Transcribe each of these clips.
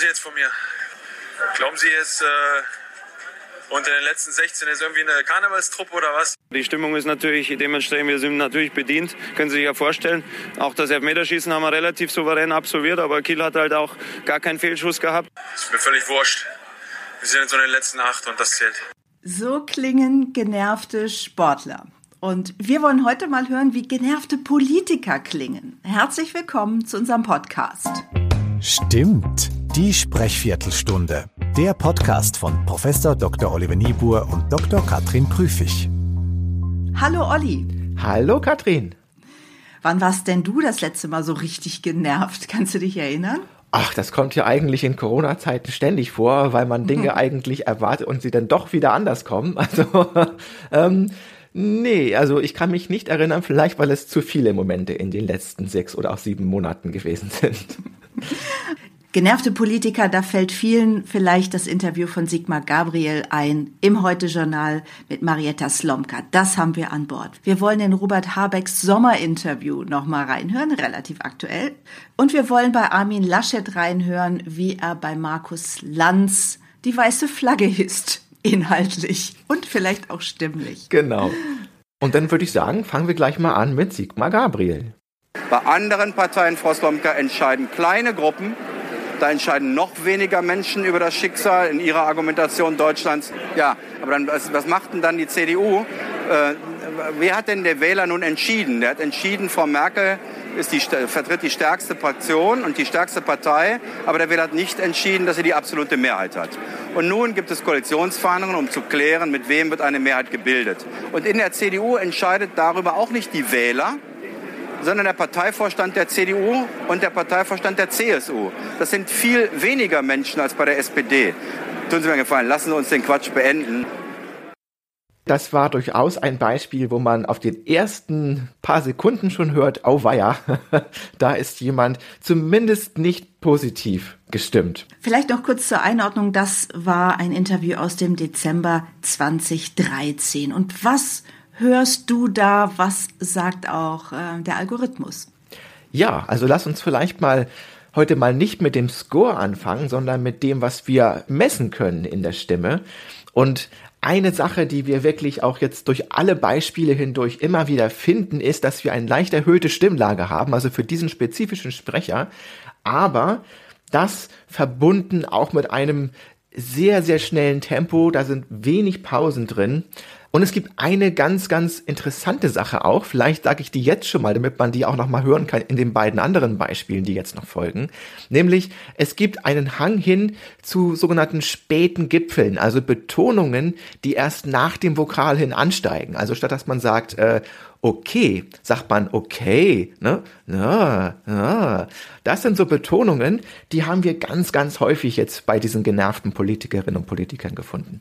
Sie jetzt von mir? Glauben Sie jetzt, äh, unter den letzten 16 ist irgendwie eine Karnevalstruppe oder was? Die Stimmung ist natürlich dementsprechend, wir sind natürlich bedient, können Sie sich ja vorstellen. Auch das Elfmeterschießen haben wir relativ souverän absolviert, aber Kiel hat halt auch gar keinen Fehlschuss gehabt. Ist mir völlig wurscht. Wir sind jetzt so in den letzten acht und das zählt. So klingen genervte Sportler. Und wir wollen heute mal hören, wie genervte Politiker klingen. Herzlich willkommen zu unserem Podcast. Stimmt, die Sprechviertelstunde. Der Podcast von Professor Dr. Oliver Niebuhr und Dr. Katrin Prüfig. Hallo Olli. Hallo Katrin. Wann warst denn du das letzte Mal so richtig genervt? Kannst du dich erinnern? Ach, das kommt ja eigentlich in Corona-Zeiten ständig vor, weil man Dinge eigentlich erwartet und sie dann doch wieder anders kommen. Also, ähm, nee, also ich kann mich nicht erinnern, vielleicht weil es zu viele Momente in den letzten sechs oder auch sieben Monaten gewesen sind. Genervte Politiker, da fällt vielen vielleicht das Interview von Sigmar Gabriel ein im Heute-Journal mit Marietta Slomka. Das haben wir an Bord. Wir wollen in Robert Habecks Sommerinterview nochmal reinhören, relativ aktuell. Und wir wollen bei Armin Laschet reinhören, wie er bei Markus Lanz die weiße Flagge hisst. Inhaltlich und vielleicht auch stimmlich. Genau. Und dann würde ich sagen, fangen wir gleich mal an mit Sigmar Gabriel. Bei anderen Parteien, Frau Slomka, entscheiden kleine Gruppen da entscheiden noch weniger Menschen über das Schicksal in ihrer Argumentation Deutschlands. Ja, aber dann, was, was macht denn dann die CDU? Äh, wer hat denn der Wähler nun entschieden? Der hat entschieden, Frau Merkel ist die, vertritt die stärkste Fraktion und die stärkste Partei, aber der Wähler hat nicht entschieden, dass sie die absolute Mehrheit hat. Und nun gibt es Koalitionsverhandlungen, um zu klären, mit wem wird eine Mehrheit gebildet. Und in der CDU entscheidet darüber auch nicht die Wähler, sondern der Parteivorstand der CDU und der Parteivorstand der CSU. Das sind viel weniger Menschen als bei der SPD. Tun Sie mir einen Gefallen, lassen Sie uns den Quatsch beenden. Das war durchaus ein Beispiel, wo man auf den ersten paar Sekunden schon hört, auweia, da ist jemand zumindest nicht positiv gestimmt. Vielleicht noch kurz zur Einordnung, das war ein Interview aus dem Dezember 2013. Und was hörst du da? Was sagt auch äh, der Algorithmus? Ja, also lass uns vielleicht mal heute mal nicht mit dem Score anfangen, sondern mit dem, was wir messen können in der Stimme. Und eine Sache, die wir wirklich auch jetzt durch alle Beispiele hindurch immer wieder finden, ist, dass wir eine leicht erhöhte Stimmlage haben, also für diesen spezifischen Sprecher, aber das verbunden auch mit einem sehr, sehr schnellen Tempo, da sind wenig Pausen drin. Und es gibt eine ganz, ganz interessante Sache auch. Vielleicht sage ich die jetzt schon mal, damit man die auch noch mal hören kann in den beiden anderen Beispielen, die jetzt noch folgen. Nämlich, es gibt einen Hang hin zu sogenannten späten Gipfeln, also Betonungen, die erst nach dem Vokal hin ansteigen. Also statt dass man sagt, äh, okay, sagt man okay, ne? Ja, ja. Das sind so Betonungen, die haben wir ganz, ganz häufig jetzt bei diesen genervten Politikerinnen und Politikern gefunden.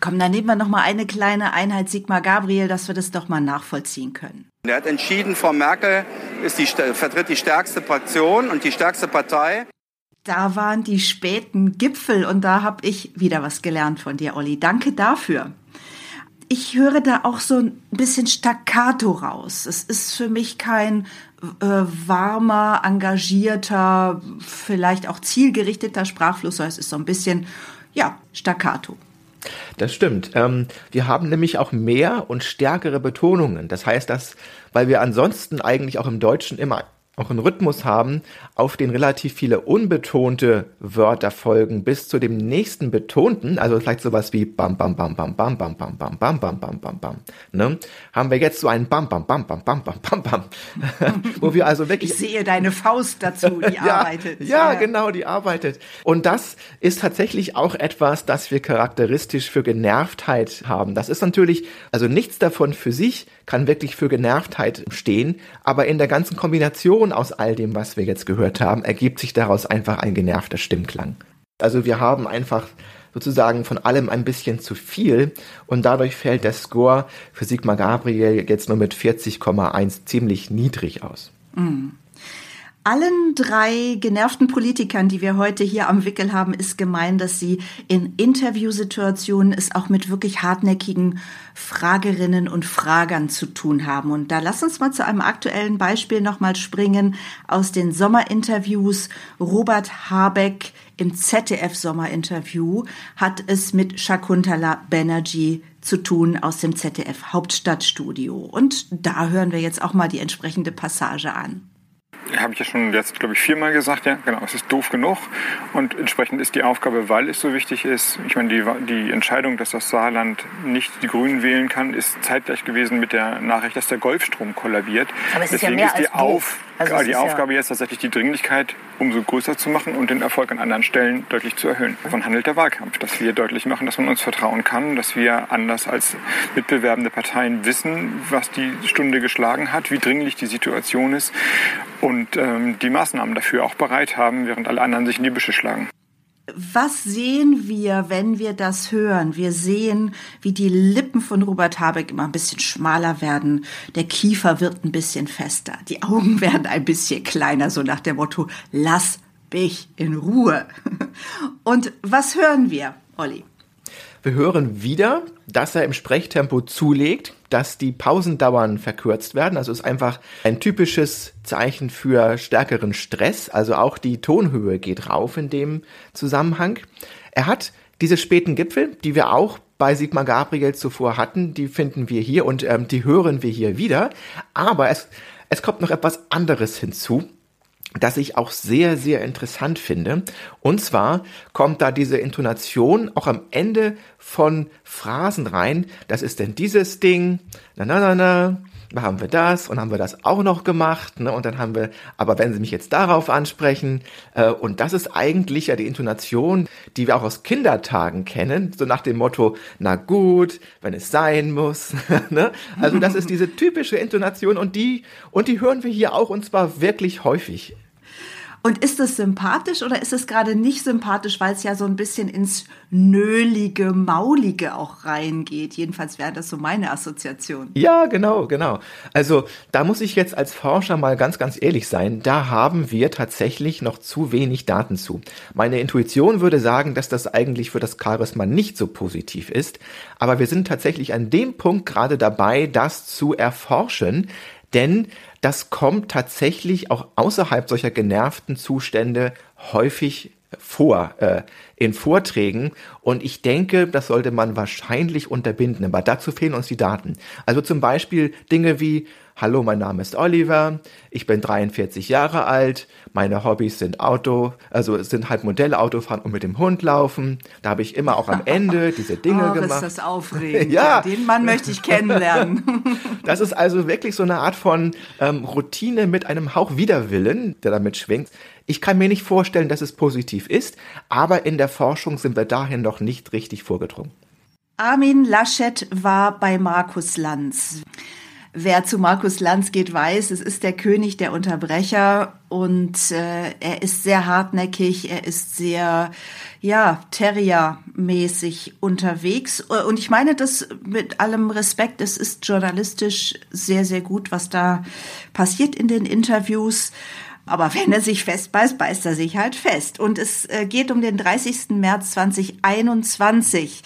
Komm, dann nehmen wir noch mal eine kleine Einheit Sigmar Gabriel, dass wir das doch mal nachvollziehen können. Er hat entschieden, Frau Merkel ist die, vertritt die stärkste Fraktion und die stärkste Partei. Da waren die späten Gipfel und da habe ich wieder was gelernt von dir, Olli. Danke dafür ich höre da auch so ein bisschen Staccato raus. Es ist für mich kein äh, warmer, engagierter, vielleicht auch zielgerichteter Sprachfluss, sondern es ist so ein bisschen, ja, Staccato. Das stimmt. Ähm, wir haben nämlich auch mehr und stärkere Betonungen. Das heißt, dass, weil wir ansonsten eigentlich auch im Deutschen immer auch einen Rhythmus haben, auf den relativ viele unbetonte Wörter folgen bis zu dem nächsten betonten, also vielleicht sowas wie bam bam bam bam bam bam bam bam bam bam bam bam bam, ne? Haben wir jetzt so ein bam bam bam bam bam bam bam bam, wo wir also wirklich Ich sehe deine Faust dazu, die ja, arbeitet. Ja, ja, genau, die arbeitet. Und das ist tatsächlich auch etwas, das wir charakteristisch für Genervtheit haben. Das ist natürlich, also nichts davon für sich kann wirklich für Genervtheit stehen, aber in der ganzen Kombination aus all dem, was wir jetzt gehört haben, ergibt sich daraus einfach ein genervter Stimmklang. Also wir haben einfach sozusagen von allem ein bisschen zu viel und dadurch fällt der Score für Sigmar Gabriel jetzt nur mit 40,1 ziemlich niedrig aus. Mm. Allen drei genervten Politikern, die wir heute hier am Wickel haben, ist gemein, dass sie in Interviewsituationen es auch mit wirklich hartnäckigen Fragerinnen und Fragern zu tun haben. Und da lass uns mal zu einem aktuellen Beispiel nochmal springen aus den Sommerinterviews. Robert Habeck im ZDF-Sommerinterview hat es mit Shakuntala Banerjee zu tun aus dem ZDF Hauptstadtstudio. Und da hören wir jetzt auch mal die entsprechende Passage an habe ich ja schon jetzt, glaube ich, viermal gesagt, ja, genau, es ist doof genug. Und entsprechend ist die Aufgabe, weil es so wichtig ist, ich meine, die, die Entscheidung, dass das Saarland nicht die Grünen wählen kann, ist zeitgleich gewesen mit der Nachricht, dass der Golfstrom kollabiert. Aber es Deswegen ist, ja mehr ist die, Auf, also die Aufgabe ja jetzt tatsächlich die Dringlichkeit umso größer zu machen und den Erfolg an anderen Stellen deutlich zu erhöhen. Davon handelt der Wahlkampf, dass wir deutlich machen, dass man uns vertrauen kann, dass wir anders als mitbewerbende Parteien wissen, was die Stunde geschlagen hat, wie dringlich die Situation ist und ähm, die Maßnahmen dafür auch bereit haben, während alle anderen sich in die Büsche schlagen. Was sehen wir, wenn wir das hören? Wir sehen, wie die Lippen von Robert Habeck immer ein bisschen schmaler werden. Der Kiefer wird ein bisschen fester. Die Augen werden ein bisschen kleiner, so nach dem Motto, lass mich in Ruhe. Und was hören wir, Olli? Wir hören wieder, dass er im Sprechtempo zulegt, dass die Pausendauern verkürzt werden. Also ist einfach ein typisches Zeichen für stärkeren Stress. Also auch die Tonhöhe geht rauf in dem Zusammenhang. Er hat diese späten Gipfel, die wir auch bei Sigmar Gabriel zuvor hatten, die finden wir hier und ähm, die hören wir hier wieder. Aber es, es kommt noch etwas anderes hinzu das ich auch sehr, sehr interessant finde. Und zwar kommt da diese Intonation auch am Ende von Phrasen rein. Das ist denn dieses Ding, na na na na, da haben wir das und haben wir das auch noch gemacht. Ne? Und dann haben wir, aber wenn Sie mich jetzt darauf ansprechen, äh, und das ist eigentlich ja die Intonation, die wir auch aus Kindertagen kennen, so nach dem Motto, na gut, wenn es sein muss. ne? Also das ist diese typische Intonation und die, und die hören wir hier auch und zwar wirklich häufig. Und ist es sympathisch oder ist es gerade nicht sympathisch, weil es ja so ein bisschen ins Nölige, Maulige auch reingeht? Jedenfalls wäre das so meine Assoziation. Ja, genau, genau. Also da muss ich jetzt als Forscher mal ganz, ganz ehrlich sein. Da haben wir tatsächlich noch zu wenig Daten zu. Meine Intuition würde sagen, dass das eigentlich für das Charisma nicht so positiv ist. Aber wir sind tatsächlich an dem Punkt gerade dabei, das zu erforschen. Denn das kommt tatsächlich auch außerhalb solcher genervten Zustände häufig vor äh, in Vorträgen und ich denke, das sollte man wahrscheinlich unterbinden, aber dazu fehlen uns die Daten. Also zum Beispiel Dinge wie Hallo, mein Name ist Oliver, ich bin 43 Jahre alt, meine Hobbys sind Auto, also es sind halt Modellautofahren und mit dem Hund laufen. Da habe ich immer auch am Ende diese Dinge oh, gemacht. ist das aufregend. ja. Den Mann möchte ich kennenlernen. das ist also wirklich so eine Art von ähm, Routine mit einem Hauch Widerwillen, der damit schwingt. Ich kann mir nicht vorstellen, dass es positiv ist, aber in der Forschung sind wir dahin noch nicht richtig vorgedrungen. Armin Laschet war bei Markus Lanz. Wer zu Markus Lanz geht, weiß, es ist der König der Unterbrecher und äh, er ist sehr hartnäckig, er ist sehr, ja, Terrier-mäßig unterwegs. Und ich meine das mit allem Respekt, es ist journalistisch sehr, sehr gut, was da passiert in den Interviews. Aber wenn er sich festbeißt, beißt er sich halt fest. Und es äh, geht um den 30. März 2021.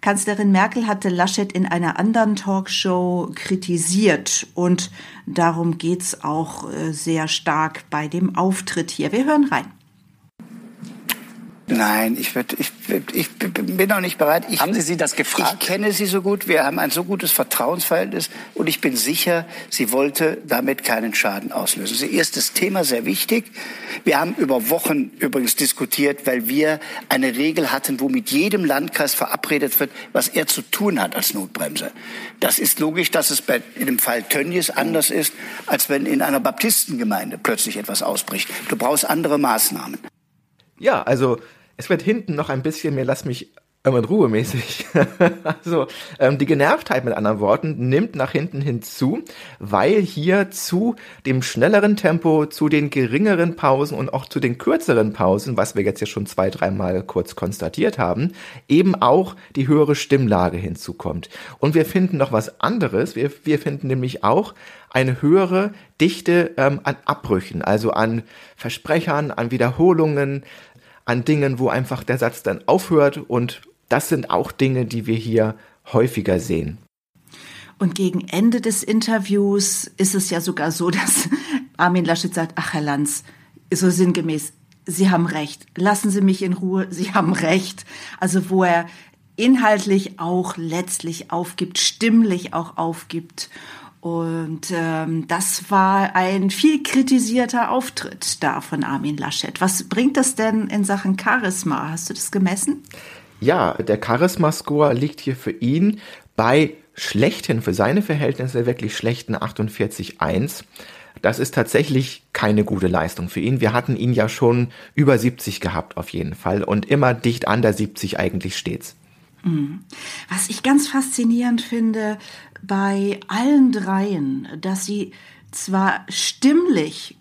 Kanzlerin Merkel hatte Laschet in einer anderen Talkshow kritisiert und darum geht's auch äh, sehr stark bei dem Auftritt hier. Wir hören rein. Nein, ich, würd, ich, ich bin noch nicht bereit. Ich, haben Sie sie das gefragt? Ich kenne Sie so gut. Wir haben ein so gutes Vertrauensverhältnis und ich bin sicher, sie wollte damit keinen Schaden auslösen. Das ist das Thema sehr wichtig. Wir haben über Wochen übrigens diskutiert, weil wir eine Regel hatten, wo mit jedem Landkreis verabredet wird, was er zu tun hat als Notbremse. Das ist logisch, dass es bei, in dem Fall Tönnies anders ist, als wenn in einer Baptistengemeinde plötzlich etwas ausbricht. Du brauchst andere Maßnahmen. Ja, also es wird hinten noch ein bisschen mehr, lass mich in Ruhe mäßig. also ähm, die Genervtheit mit anderen Worten nimmt nach hinten hinzu, weil hier zu dem schnelleren Tempo, zu den geringeren Pausen und auch zu den kürzeren Pausen, was wir jetzt ja schon zwei, dreimal kurz konstatiert haben, eben auch die höhere Stimmlage hinzukommt. Und wir finden noch was anderes. Wir, wir finden nämlich auch eine höhere Dichte ähm, an Abbrüchen, also an Versprechern, an Wiederholungen, an Dingen, wo einfach der Satz dann aufhört und das sind auch Dinge, die wir hier häufiger sehen. Und gegen Ende des Interviews ist es ja sogar so, dass Armin Laschet sagt, ach Herr Lanz, so sinngemäß, Sie haben recht, lassen Sie mich in Ruhe, Sie haben recht. Also wo er inhaltlich auch letztlich aufgibt, stimmlich auch aufgibt. Und ähm, das war ein viel kritisierter Auftritt da von Armin Laschet. Was bringt das denn in Sachen Charisma? Hast du das gemessen? Ja, der Charisma-Score liegt hier für ihn bei schlechten, für seine Verhältnisse wirklich schlechten 48,1. Das ist tatsächlich keine gute Leistung für ihn. Wir hatten ihn ja schon über 70 gehabt auf jeden Fall und immer dicht an der 70 eigentlich stets. Mhm. Was ich ganz faszinierend finde bei allen dreien, dass sie zwar stimmlich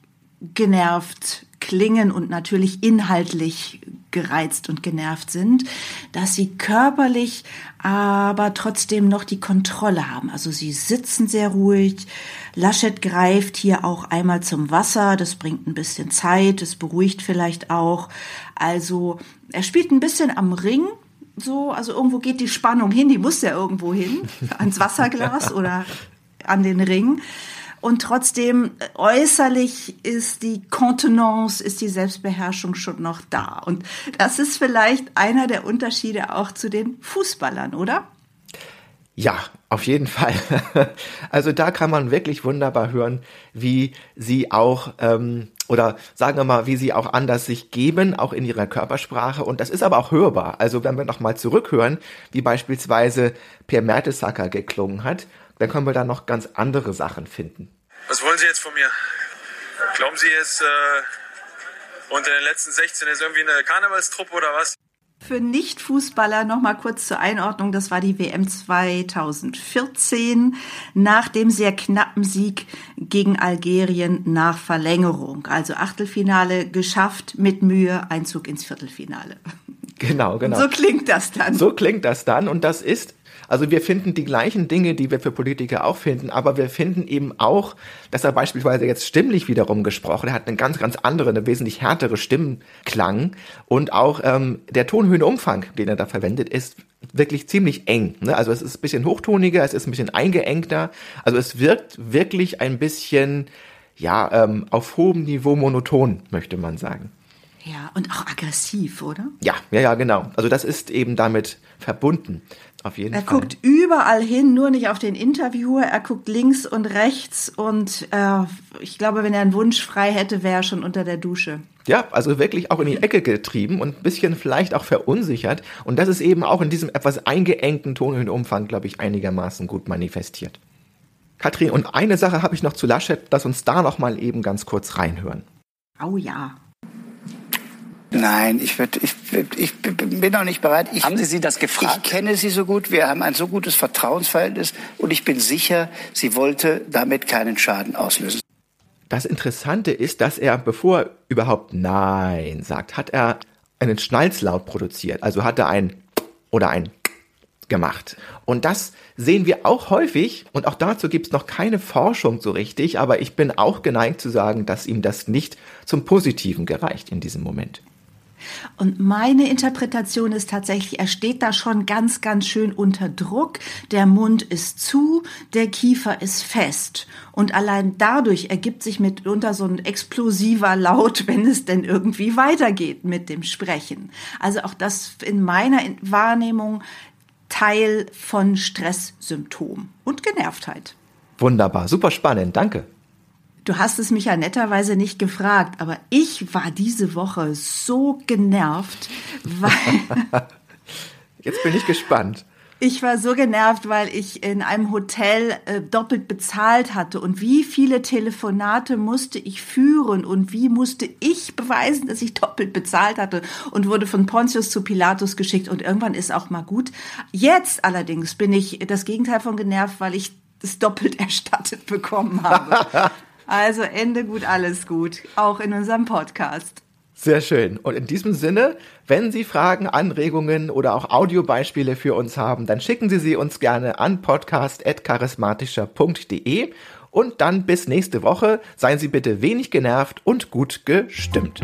genervt klingen und natürlich inhaltlich gereizt und genervt sind, dass sie körperlich aber trotzdem noch die Kontrolle haben. Also sie sitzen sehr ruhig. Laschet greift hier auch einmal zum Wasser, das bringt ein bisschen Zeit, das beruhigt vielleicht auch. Also er spielt ein bisschen am Ring, so, also irgendwo geht die Spannung hin, die muss ja irgendwo hin, ans Wasserglas oder an den Ring. Und trotzdem äh, äußerlich ist die Kontenance, ist die Selbstbeherrschung schon noch da. Und das ist vielleicht einer der Unterschiede auch zu den Fußballern, oder? Ja, auf jeden Fall. Also da kann man wirklich wunderbar hören, wie sie auch ähm, oder sagen wir mal, wie sie auch anders sich geben, auch in ihrer Körpersprache. Und das ist aber auch hörbar. Also wenn wir nochmal zurückhören, wie beispielsweise Per Mertesacker geklungen hat, dann können wir da noch ganz andere Sachen finden. Was wollen Sie jetzt von mir? Glauben Sie jetzt, äh, unter den letzten 16 ist irgendwie eine Karnevalstruppe oder was? Für Nicht-Fußballer noch mal kurz zur Einordnung. Das war die WM 2014 nach dem sehr knappen Sieg gegen Algerien nach Verlängerung. Also Achtelfinale geschafft mit Mühe, Einzug ins Viertelfinale. Genau, genau. So klingt das dann. So klingt das dann und das ist also wir finden die gleichen Dinge, die wir für Politiker auch finden, aber wir finden eben auch, dass er beispielsweise jetzt stimmlich wiederum gesprochen, er hat eine ganz, ganz andere, eine wesentlich härtere Stimmklang und auch ähm, der Tonhöhenumfang, den er da verwendet, ist wirklich ziemlich eng. Ne? Also es ist ein bisschen hochtoniger, es ist ein bisschen eingeengter, also es wirkt wirklich ein bisschen, ja, ähm, auf hohem Niveau monoton, möchte man sagen. Ja, und auch aggressiv, oder? Ja, ja, ja, genau. Also das ist eben damit verbunden. Auf jeden er Fall. guckt überall hin, nur nicht auf den Interviewer. Er guckt links und rechts und äh, ich glaube, wenn er einen Wunsch frei hätte, wäre er schon unter der Dusche. Ja, also wirklich auch in die Ecke getrieben und ein bisschen vielleicht auch verunsichert. Und das ist eben auch in diesem etwas eingeengten Tonhöhenumfang, glaube ich, einigermaßen gut manifestiert. Katrin, und eine Sache habe ich noch zu Laschet, lass uns da noch mal eben ganz kurz reinhören. Oh ja. Nein, ich, würd, ich, ich bin noch nicht bereit. Ich, haben Sie sie das gefragt? Ich kenne Sie so gut. Wir haben ein so gutes Vertrauensverhältnis und ich bin sicher, sie wollte damit keinen Schaden auslösen. Das Interessante ist, dass er, bevor er überhaupt Nein sagt, hat er einen Schnalzlaut produziert. Also hat er ein oder ein gemacht. Und das sehen wir auch häufig und auch dazu gibt es noch keine Forschung so richtig, aber ich bin auch geneigt zu sagen, dass ihm das nicht zum Positiven gereicht in diesem Moment. Und meine Interpretation ist tatsächlich, er steht da schon ganz, ganz schön unter Druck. Der Mund ist zu, der Kiefer ist fest. Und allein dadurch ergibt sich mitunter so ein explosiver Laut, wenn es denn irgendwie weitergeht mit dem Sprechen. Also auch das in meiner Wahrnehmung Teil von Stresssymptom und Genervtheit. Wunderbar, super spannend, danke. Du hast es mich ja netterweise nicht gefragt, aber ich war diese Woche so genervt, weil. Jetzt bin ich gespannt. Ich war so genervt, weil ich in einem Hotel äh, doppelt bezahlt hatte. Und wie viele Telefonate musste ich führen und wie musste ich beweisen, dass ich doppelt bezahlt hatte und wurde von Pontius zu Pilatus geschickt. Und irgendwann ist auch mal gut. Jetzt allerdings bin ich das Gegenteil von genervt, weil ich das doppelt erstattet bekommen habe. Also Ende gut, alles gut. Auch in unserem Podcast. Sehr schön. Und in diesem Sinne, wenn Sie Fragen, Anregungen oder auch Audiobeispiele für uns haben, dann schicken Sie sie uns gerne an podcast.charismatischer.de und dann bis nächste Woche. Seien Sie bitte wenig genervt und gut gestimmt.